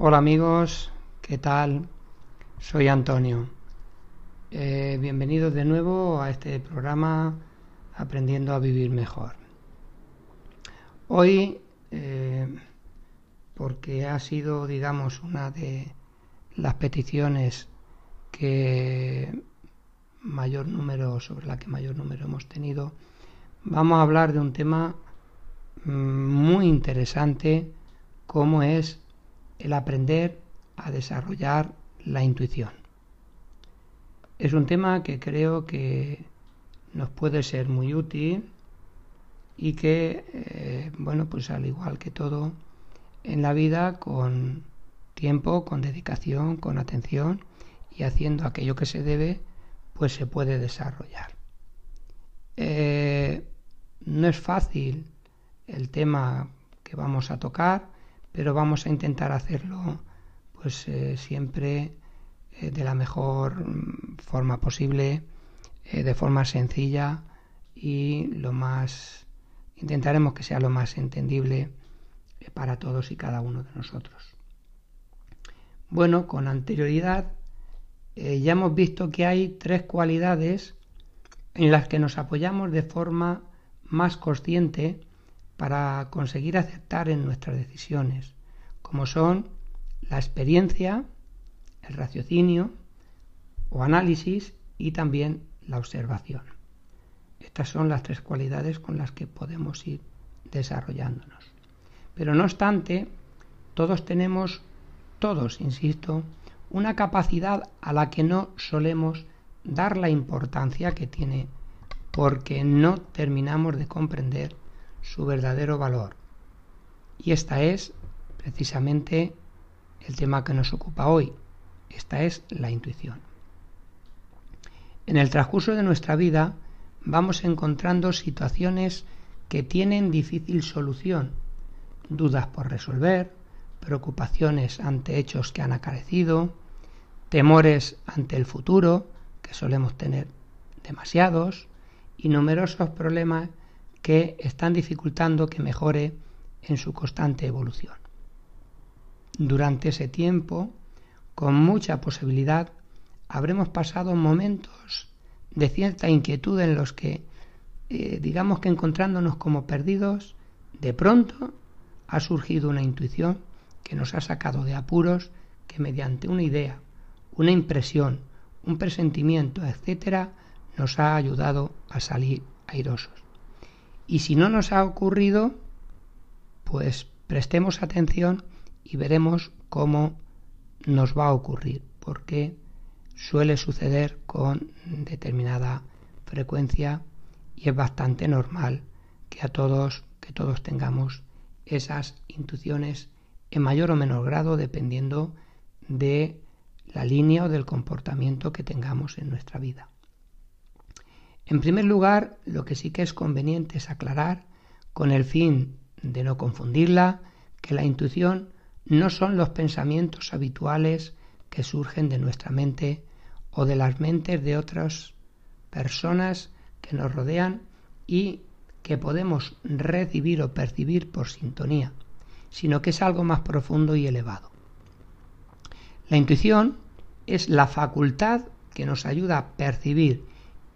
Hola amigos, ¿qué tal? Soy Antonio. Eh, bienvenidos de nuevo a este programa Aprendiendo a Vivir Mejor. Hoy, eh, porque ha sido, digamos, una de las peticiones que mayor número, sobre la que mayor número hemos tenido, vamos a hablar de un tema mm, muy interesante como es el aprender a desarrollar la intuición. Es un tema que creo que nos puede ser muy útil y que, eh, bueno, pues al igual que todo en la vida, con tiempo, con dedicación, con atención y haciendo aquello que se debe, pues se puede desarrollar. Eh, no es fácil el tema que vamos a tocar, pero vamos a intentar hacerlo pues eh, siempre eh, de la mejor forma posible, eh, de forma sencilla y lo más intentaremos que sea lo más entendible para todos y cada uno de nosotros. Bueno, con anterioridad ya hemos visto que hay tres cualidades en las que nos apoyamos de forma más consciente para conseguir aceptar en nuestras decisiones, como son la experiencia, el raciocinio o análisis y también la observación. Estas son las tres cualidades con las que podemos ir desarrollándonos. Pero no obstante, todos tenemos, todos, insisto, una capacidad a la que no solemos dar la importancia que tiene porque no terminamos de comprender su verdadero valor. Y esta es precisamente el tema que nos ocupa hoy. Esta es la intuición. En el transcurso de nuestra vida vamos encontrando situaciones que tienen difícil solución, dudas por resolver, preocupaciones ante hechos que han acarecido, temores ante el futuro, que solemos tener demasiados, y numerosos problemas que están dificultando que mejore en su constante evolución. Durante ese tiempo, con mucha posibilidad, habremos pasado momentos de cierta inquietud en los que, eh, digamos que encontrándonos como perdidos, de pronto ha surgido una intuición que nos ha sacado de apuros que mediante una idea, una impresión, un presentimiento, etcétera, nos ha ayudado a salir airosos. Y si no nos ha ocurrido, pues prestemos atención y veremos cómo nos va a ocurrir, porque suele suceder con determinada frecuencia y es bastante normal que a todos que todos tengamos esas intuiciones en mayor o menor grado dependiendo de la línea o del comportamiento que tengamos en nuestra vida. En primer lugar, lo que sí que es conveniente es aclarar, con el fin de no confundirla, que la intuición no son los pensamientos habituales que surgen de nuestra mente o de las mentes de otras personas que nos rodean y que podemos recibir o percibir por sintonía, sino que es algo más profundo y elevado. La intuición es la facultad que nos ayuda a percibir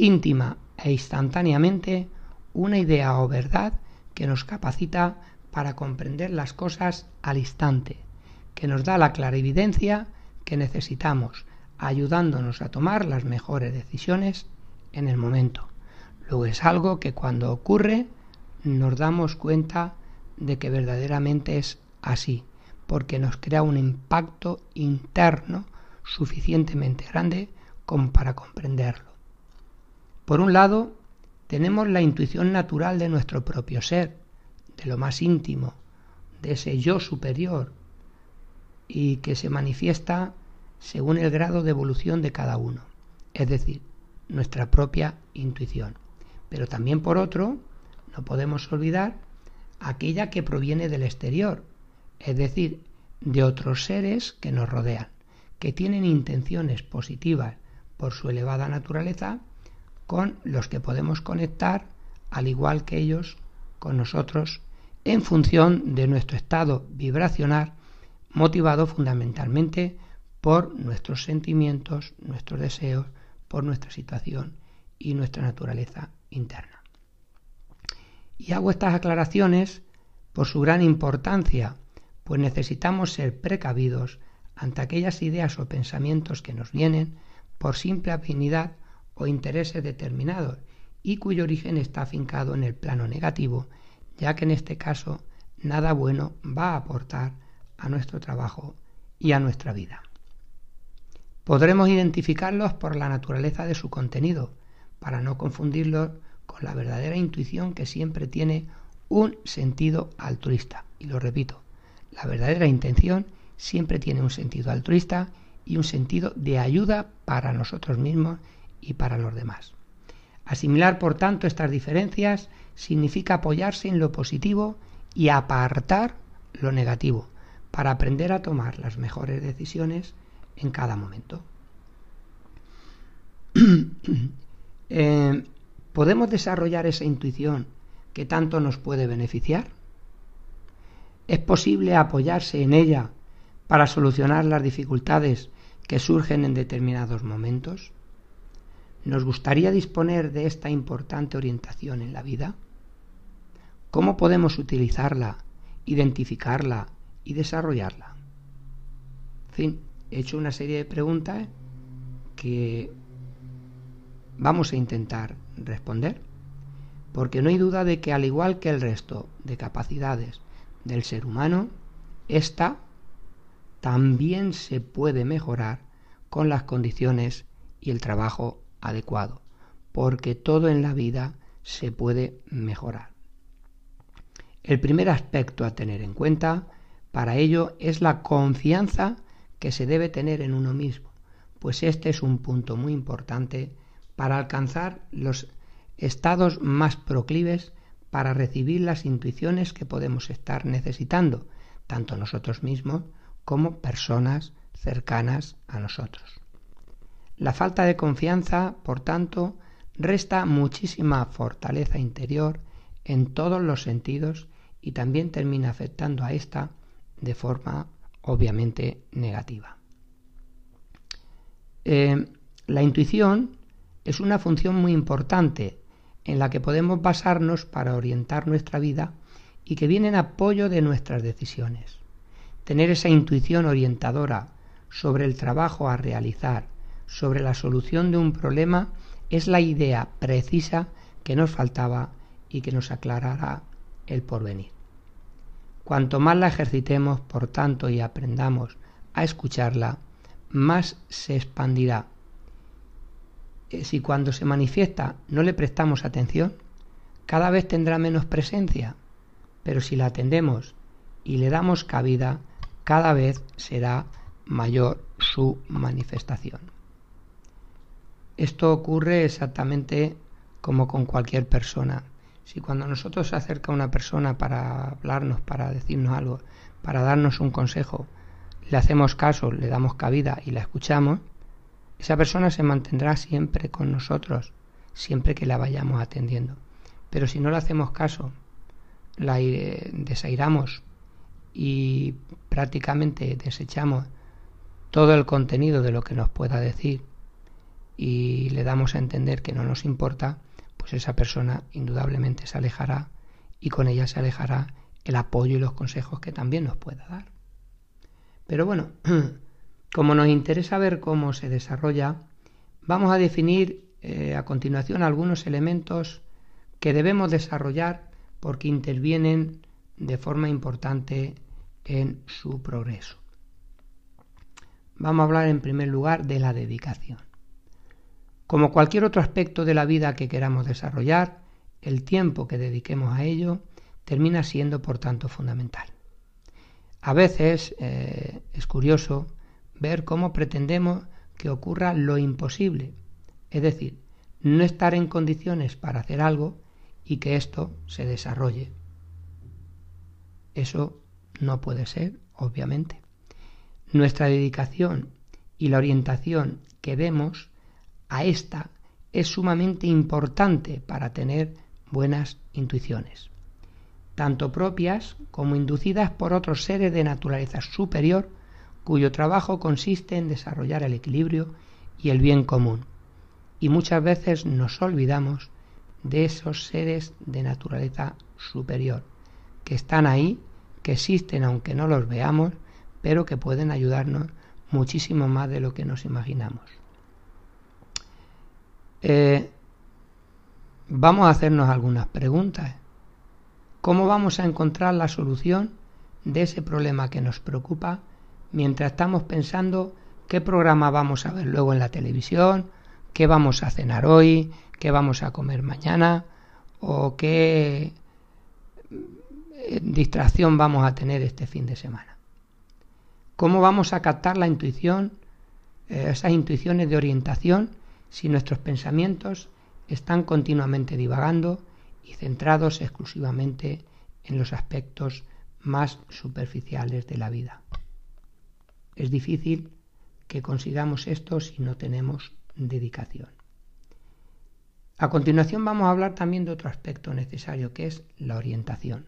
íntima e instantáneamente una idea o verdad que nos capacita para comprender las cosas al instante, que nos da la clarividencia que necesitamos, ayudándonos a tomar las mejores decisiones en el momento. Luego es algo que cuando ocurre nos damos cuenta de que verdaderamente es así, porque nos crea un impacto interno suficientemente grande como para comprenderlo. Por un lado, tenemos la intuición natural de nuestro propio ser, de lo más íntimo, de ese yo superior, y que se manifiesta según el grado de evolución de cada uno, es decir, nuestra propia intuición. Pero también por otro, no podemos olvidar aquella que proviene del exterior, es decir, de otros seres que nos rodean, que tienen intenciones positivas por su elevada naturaleza con los que podemos conectar, al igual que ellos, con nosotros, en función de nuestro estado vibracional motivado fundamentalmente por nuestros sentimientos, nuestros deseos, por nuestra situación y nuestra naturaleza interna. Y hago estas aclaraciones por su gran importancia, pues necesitamos ser precavidos ante aquellas ideas o pensamientos que nos vienen por simple afinidad o intereses determinados y cuyo origen está afincado en el plano negativo, ya que en este caso nada bueno va a aportar a nuestro trabajo y a nuestra vida. Podremos identificarlos por la naturaleza de su contenido, para no confundirlos con la verdadera intuición que siempre tiene un sentido altruista. Y lo repito, la verdadera intención siempre tiene un sentido altruista y un sentido de ayuda para nosotros mismos y para los demás. Asimilar, por tanto, estas diferencias significa apoyarse en lo positivo y apartar lo negativo para aprender a tomar las mejores decisiones en cada momento. Eh, ¿Podemos desarrollar esa intuición que tanto nos puede beneficiar? ¿Es posible apoyarse en ella para solucionar las dificultades que surgen en determinados momentos? ¿Nos gustaría disponer de esta importante orientación en la vida? ¿Cómo podemos utilizarla, identificarla y desarrollarla? En fin, he hecho una serie de preguntas que vamos a intentar responder, porque no hay duda de que al igual que el resto de capacidades del ser humano, esta también se puede mejorar con las condiciones y el trabajo adecuado, porque todo en la vida se puede mejorar. El primer aspecto a tener en cuenta para ello es la confianza que se debe tener en uno mismo, pues este es un punto muy importante para alcanzar los estados más proclives para recibir las intuiciones que podemos estar necesitando, tanto nosotros mismos como personas cercanas a nosotros. La falta de confianza, por tanto, resta muchísima fortaleza interior en todos los sentidos y también termina afectando a esta de forma obviamente negativa. Eh, la intuición es una función muy importante en la que podemos basarnos para orientar nuestra vida y que viene en apoyo de nuestras decisiones. Tener esa intuición orientadora sobre el trabajo a realizar, sobre la solución de un problema, es la idea precisa que nos faltaba y que nos aclarará el porvenir. Cuanto más la ejercitemos, por tanto, y aprendamos a escucharla, más se expandirá si cuando se manifiesta no le prestamos atención, cada vez tendrá menos presencia, pero si la atendemos y le damos cabida, cada vez será mayor su manifestación. Esto ocurre exactamente como con cualquier persona. Si cuando nosotros se acerca una persona para hablarnos, para decirnos algo, para darnos un consejo, le hacemos caso, le damos cabida y la escuchamos, esa persona se mantendrá siempre con nosotros, siempre que la vayamos atendiendo. Pero si no le hacemos caso, la desairamos y prácticamente desechamos todo el contenido de lo que nos pueda decir y le damos a entender que no nos importa, pues esa persona indudablemente se alejará y con ella se alejará el apoyo y los consejos que también nos pueda dar. Pero bueno, Como nos interesa ver cómo se desarrolla, vamos a definir eh, a continuación algunos elementos que debemos desarrollar porque intervienen de forma importante en su progreso. Vamos a hablar en primer lugar de la dedicación. Como cualquier otro aspecto de la vida que queramos desarrollar, el tiempo que dediquemos a ello termina siendo por tanto fundamental. A veces eh, es curioso ver cómo pretendemos que ocurra lo imposible, es decir, no estar en condiciones para hacer algo y que esto se desarrolle. Eso no puede ser, obviamente. Nuestra dedicación y la orientación que demos a esta es sumamente importante para tener buenas intuiciones. tanto propias como inducidas por otros seres de naturaleza superior, cuyo trabajo consiste en desarrollar el equilibrio y el bien común. Y muchas veces nos olvidamos de esos seres de naturaleza superior, que están ahí, que existen aunque no los veamos, pero que pueden ayudarnos muchísimo más de lo que nos imaginamos. Eh, vamos a hacernos algunas preguntas. ¿Cómo vamos a encontrar la solución de ese problema que nos preocupa mientras estamos pensando qué programa vamos a ver luego en la televisión, qué vamos a cenar hoy, qué vamos a comer mañana o qué eh, distracción vamos a tener este fin de semana? ¿Cómo vamos a captar la intuición, eh, esas intuiciones de orientación, si nuestros pensamientos están continuamente divagando y centrados exclusivamente en los aspectos más superficiales de la vida. Es difícil que consigamos esto si no tenemos dedicación. A continuación vamos a hablar también de otro aspecto necesario que es la orientación.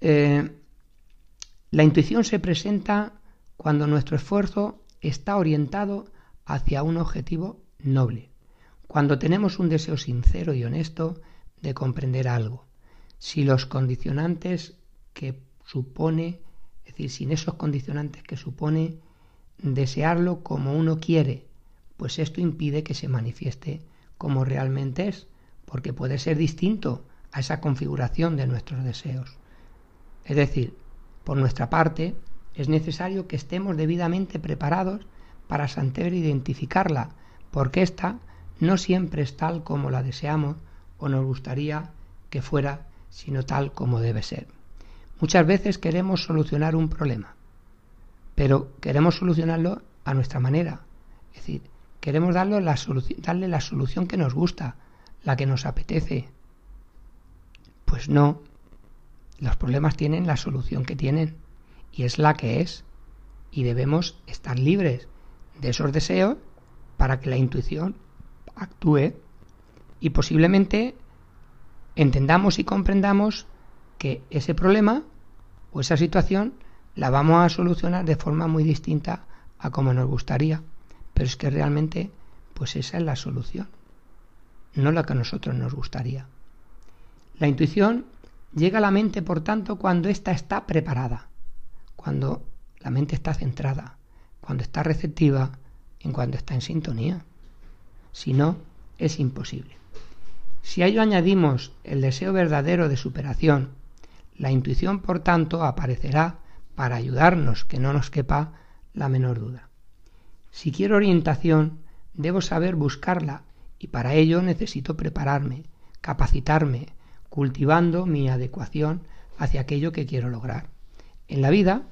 Eh, la intuición se presenta cuando nuestro esfuerzo está orientado hacia un objetivo noble, cuando tenemos un deseo sincero y honesto de comprender algo, si los condicionantes que supone, es decir, sin esos condicionantes que supone desearlo como uno quiere, pues esto impide que se manifieste como realmente es, porque puede ser distinto a esa configuración de nuestros deseos. Es decir, por nuestra parte, es necesario que estemos debidamente preparados para saber identificarla, porque ésta no siempre es tal como la deseamos o nos gustaría que fuera, sino tal como debe ser. Muchas veces queremos solucionar un problema, pero queremos solucionarlo a nuestra manera. Es decir, queremos la, darle la solución que nos gusta, la que nos apetece. Pues no, los problemas tienen la solución que tienen y es la que es. Y debemos estar libres de esos deseos para que la intuición actúe y posiblemente entendamos y comprendamos que ese problema o esa situación la vamos a solucionar de forma muy distinta a como nos gustaría. Pero es que realmente, pues esa es la solución, no la que a nosotros nos gustaría. La intuición llega a la mente, por tanto, cuando ésta está preparada, cuando la mente está centrada, cuando está receptiva, en cuando está en sintonía. Si no, es imposible. Si a ello añadimos el deseo verdadero de superación, la intuición, por tanto, aparecerá para ayudarnos, que no nos quepa la menor duda. Si quiero orientación, debo saber buscarla y para ello necesito prepararme, capacitarme, cultivando mi adecuación hacia aquello que quiero lograr. En la vida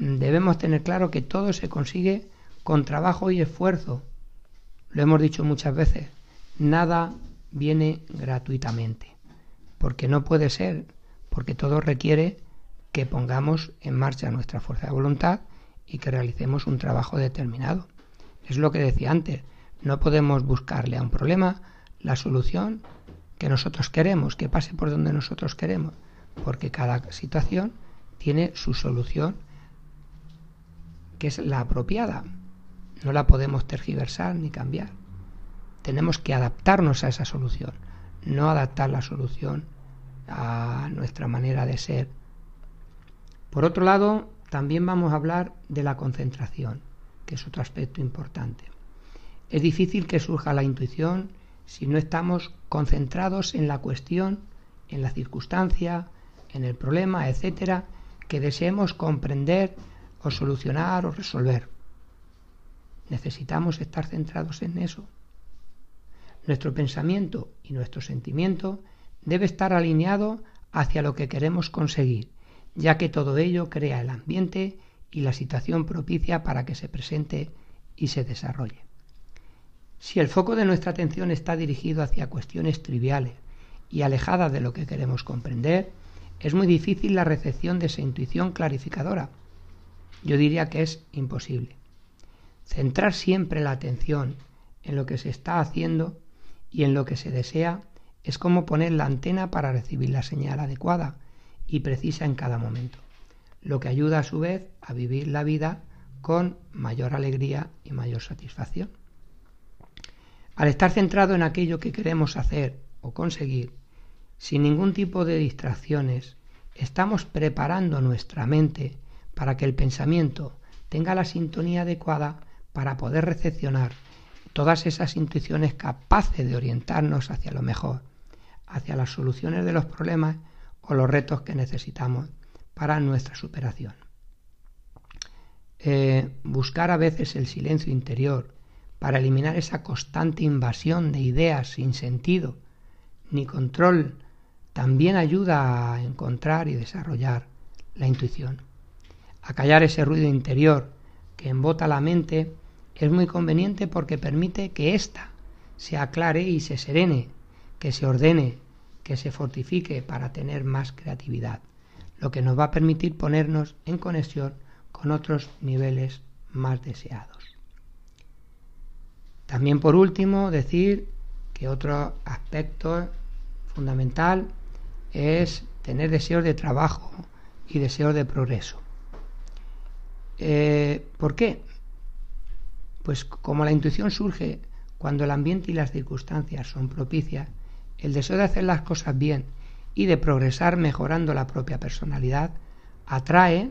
debemos tener claro que todo se consigue con trabajo y esfuerzo, lo hemos dicho muchas veces, nada viene gratuitamente, porque no puede ser, porque todo requiere que pongamos en marcha nuestra fuerza de voluntad y que realicemos un trabajo determinado. Es lo que decía antes, no podemos buscarle a un problema la solución que nosotros queremos, que pase por donde nosotros queremos, porque cada situación tiene su solución que es la apropiada. No la podemos tergiversar ni cambiar. Tenemos que adaptarnos a esa solución, no adaptar la solución a nuestra manera de ser. Por otro lado, también vamos a hablar de la concentración, que es otro aspecto importante. Es difícil que surja la intuición si no estamos concentrados en la cuestión, en la circunstancia, en el problema, etcétera, que deseemos comprender o solucionar o resolver. Necesitamos estar centrados en eso. Nuestro pensamiento y nuestro sentimiento debe estar alineado hacia lo que queremos conseguir, ya que todo ello crea el ambiente y la situación propicia para que se presente y se desarrolle. Si el foco de nuestra atención está dirigido hacia cuestiones triviales y alejadas de lo que queremos comprender, es muy difícil la recepción de esa intuición clarificadora. Yo diría que es imposible. Centrar siempre la atención en lo que se está haciendo y en lo que se desea es como poner la antena para recibir la señal adecuada y precisa en cada momento, lo que ayuda a su vez a vivir la vida con mayor alegría y mayor satisfacción. Al estar centrado en aquello que queremos hacer o conseguir, sin ningún tipo de distracciones, estamos preparando nuestra mente para que el pensamiento tenga la sintonía adecuada para poder recepcionar todas esas intuiciones capaces de orientarnos hacia lo mejor, hacia las soluciones de los problemas o los retos que necesitamos para nuestra superación. Eh, buscar a veces el silencio interior para eliminar esa constante invasión de ideas sin sentido ni control también ayuda a encontrar y desarrollar la intuición. A callar ese ruido interior que embota la mente es muy conveniente porque permite que ésta se aclare y se serene, que se ordene, que se fortifique para tener más creatividad, lo que nos va a permitir ponernos en conexión con otros niveles más deseados. También por último decir que otro aspecto fundamental es tener deseos de trabajo y deseos de progreso. Eh, ¿Por qué? Pues como la intuición surge cuando el ambiente y las circunstancias son propicias, el deseo de hacer las cosas bien y de progresar mejorando la propia personalidad atrae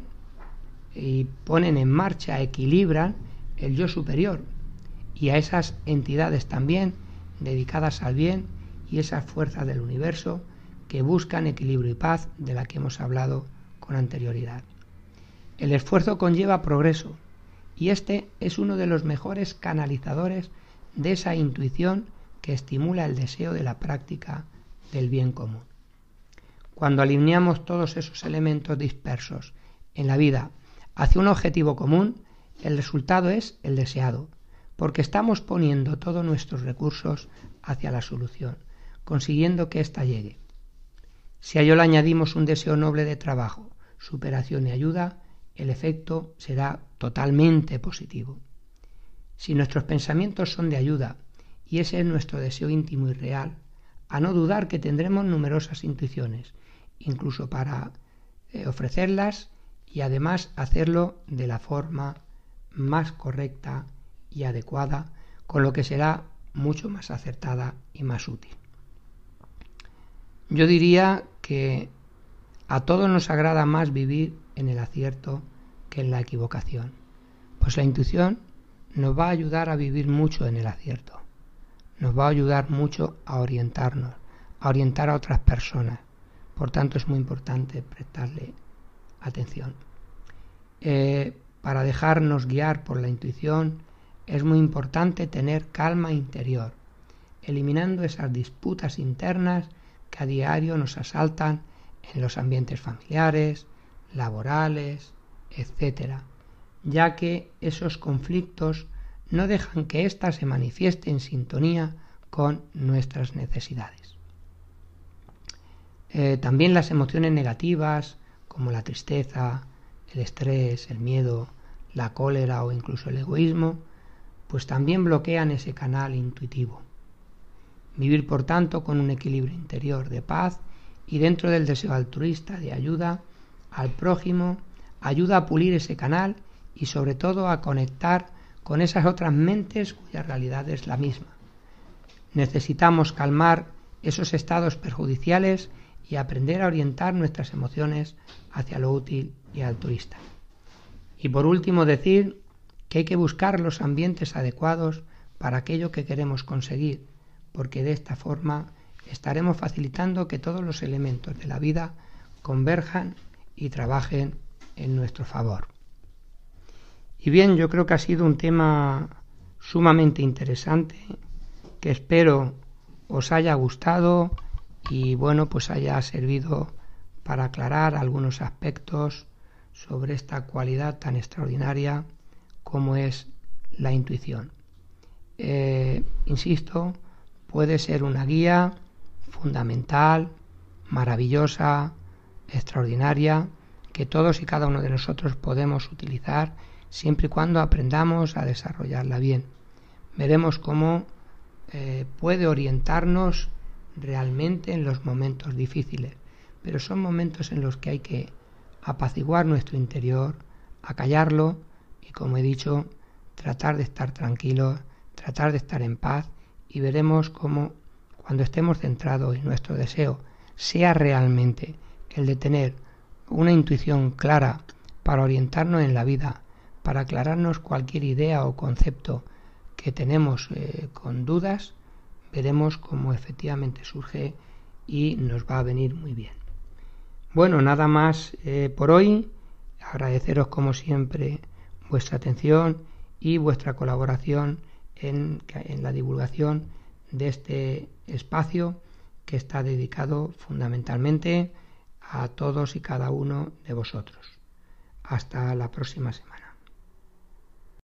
y ponen en marcha, equilibran el yo superior y a esas entidades también dedicadas al bien y esas fuerzas del universo que buscan equilibrio y paz de la que hemos hablado con anterioridad. El esfuerzo conlleva progreso y este es uno de los mejores canalizadores de esa intuición que estimula el deseo de la práctica del bien común. Cuando alineamos todos esos elementos dispersos en la vida hacia un objetivo común, el resultado es el deseado, porque estamos poniendo todos nuestros recursos hacia la solución, consiguiendo que ésta llegue. Si a ello le añadimos un deseo noble de trabajo, superación y ayuda, el efecto será totalmente positivo. Si nuestros pensamientos son de ayuda, y ese es nuestro deseo íntimo y real, a no dudar que tendremos numerosas intuiciones, incluso para eh, ofrecerlas y además hacerlo de la forma más correcta y adecuada, con lo que será mucho más acertada y más útil. Yo diría que a todos nos agrada más vivir en el acierto que en la equivocación, pues la intuición nos va a ayudar a vivir mucho en el acierto, nos va a ayudar mucho a orientarnos, a orientar a otras personas. Por tanto, es muy importante prestarle atención. Eh, para dejarnos guiar por la intuición, es muy importante tener calma interior, eliminando esas disputas internas que a diario nos asaltan en los ambientes familiares, laborales, etc., ya que esos conflictos no dejan que ésta se manifieste en sintonía con nuestras necesidades. Eh, también las emociones negativas, como la tristeza, el estrés, el miedo, la cólera o incluso el egoísmo, pues también bloquean ese canal intuitivo. Vivir, por tanto, con un equilibrio interior de paz y dentro del deseo altruista de ayuda al prójimo, ayuda a pulir ese canal y sobre todo a conectar con esas otras mentes cuya realidad es la misma. Necesitamos calmar esos estados perjudiciales y aprender a orientar nuestras emociones hacia lo útil y altruista. Y por último decir que hay que buscar los ambientes adecuados para aquello que queremos conseguir, porque de esta forma estaremos facilitando que todos los elementos de la vida converjan y trabajen en nuestro favor. Y bien, yo creo que ha sido un tema sumamente interesante, que espero os haya gustado y bueno, pues haya servido para aclarar algunos aspectos sobre esta cualidad tan extraordinaria como es la intuición. Eh, insisto, puede ser una guía fundamental, maravillosa, extraordinaria, que todos y cada uno de nosotros podemos utilizar siempre y cuando aprendamos a desarrollarla bien. Veremos cómo eh, puede orientarnos realmente en los momentos difíciles, pero son momentos en los que hay que apaciguar nuestro interior, acallarlo y, como he dicho, tratar de estar tranquilos, tratar de estar en paz y veremos cómo cuando estemos centrados y nuestro deseo sea realmente el de tener una intuición clara para orientarnos en la vida, para aclararnos cualquier idea o concepto que tenemos eh, con dudas, veremos cómo efectivamente surge y nos va a venir muy bien. Bueno, nada más eh, por hoy. Agradeceros como siempre vuestra atención y vuestra colaboración en, en la divulgación de este espacio que está dedicado fundamentalmente a todos y cada uno de vosotros. Hasta la próxima semana.